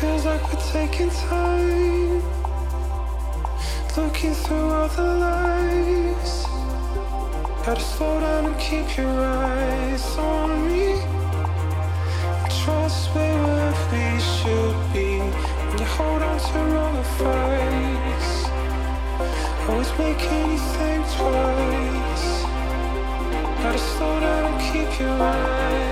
feels like we're taking time, looking through all the lies. Gotta slow down and keep your eyes on me. Trust where we should be. When you hold on to all the fights. always make think twice. Gotta slow down and keep your eyes.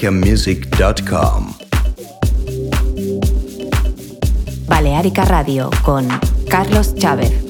balearicamusic.com. Balearica Radio con Carlos Chávez.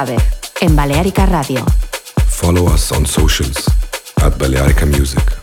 Chávez en Balearica Radio. Follow us on socials at Balearica Music.